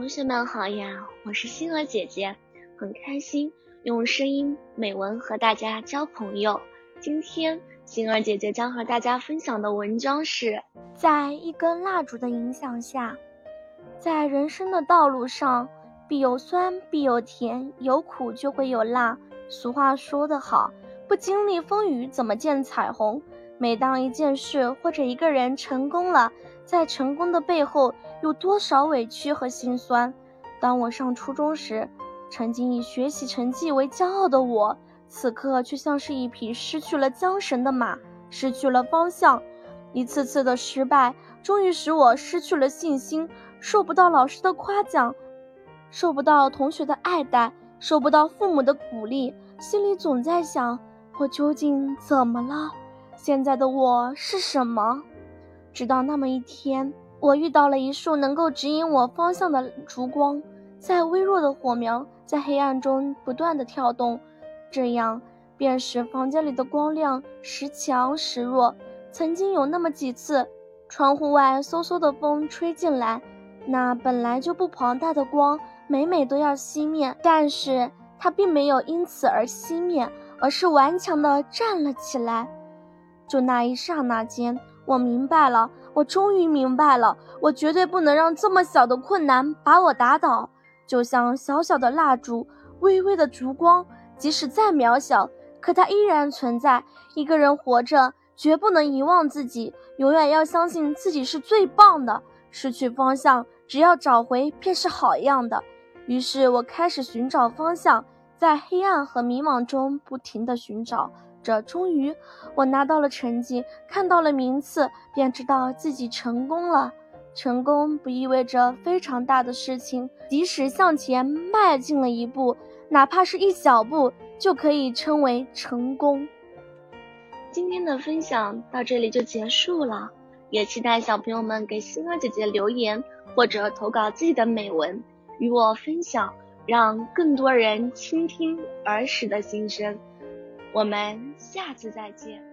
同学们好呀，我是星儿姐姐，很开心用声音美文和大家交朋友。今天星儿姐姐将和大家分享的文章是在一根蜡烛的影响下，在人生的道路上，必有酸，必有甜，有苦就会有辣。俗话说得好，不经历风雨怎么见彩虹？每当一件事或者一个人成功了，在成功的背后有多少委屈和心酸？当我上初中时，曾经以学习成绩为骄傲的我，此刻却像是一匹失去了缰绳的马，失去了方向。一次次的失败，终于使我失去了信心，受不到老师的夸奖，受不到同学的爱戴，受不到父母的鼓励，心里总在想：我究竟怎么了？现在的我是什么？直到那么一天，我遇到了一束能够指引我方向的烛光，在微弱的火苗在黑暗中不断的跳动，这样便使房间里的光亮时强时弱。曾经有那么几次，窗户外嗖嗖的风吹进来，那本来就不庞大的光，每每都要熄灭，但是它并没有因此而熄灭，而是顽强的站了起来。就那一刹那间，我明白了，我终于明白了，我绝对不能让这么小的困难把我打倒。就像小小的蜡烛，微微的烛光，即使再渺小，可它依然存在。一个人活着，绝不能遗忘自己，永远要相信自己是最棒的。失去方向，只要找回，便是好样的。于是我开始寻找方向，在黑暗和迷茫中不停地寻找。这终于，我拿到了成绩，看到了名次，便知道自己成功了。成功不意味着非常大的事情，即使向前迈进了一步，哪怕是一小步，就可以称为成功。今天的分享到这里就结束了，也期待小朋友们给星儿姐姐留言或者投稿自己的美文，与我分享，让更多人倾听儿时的心声。我们下次再见。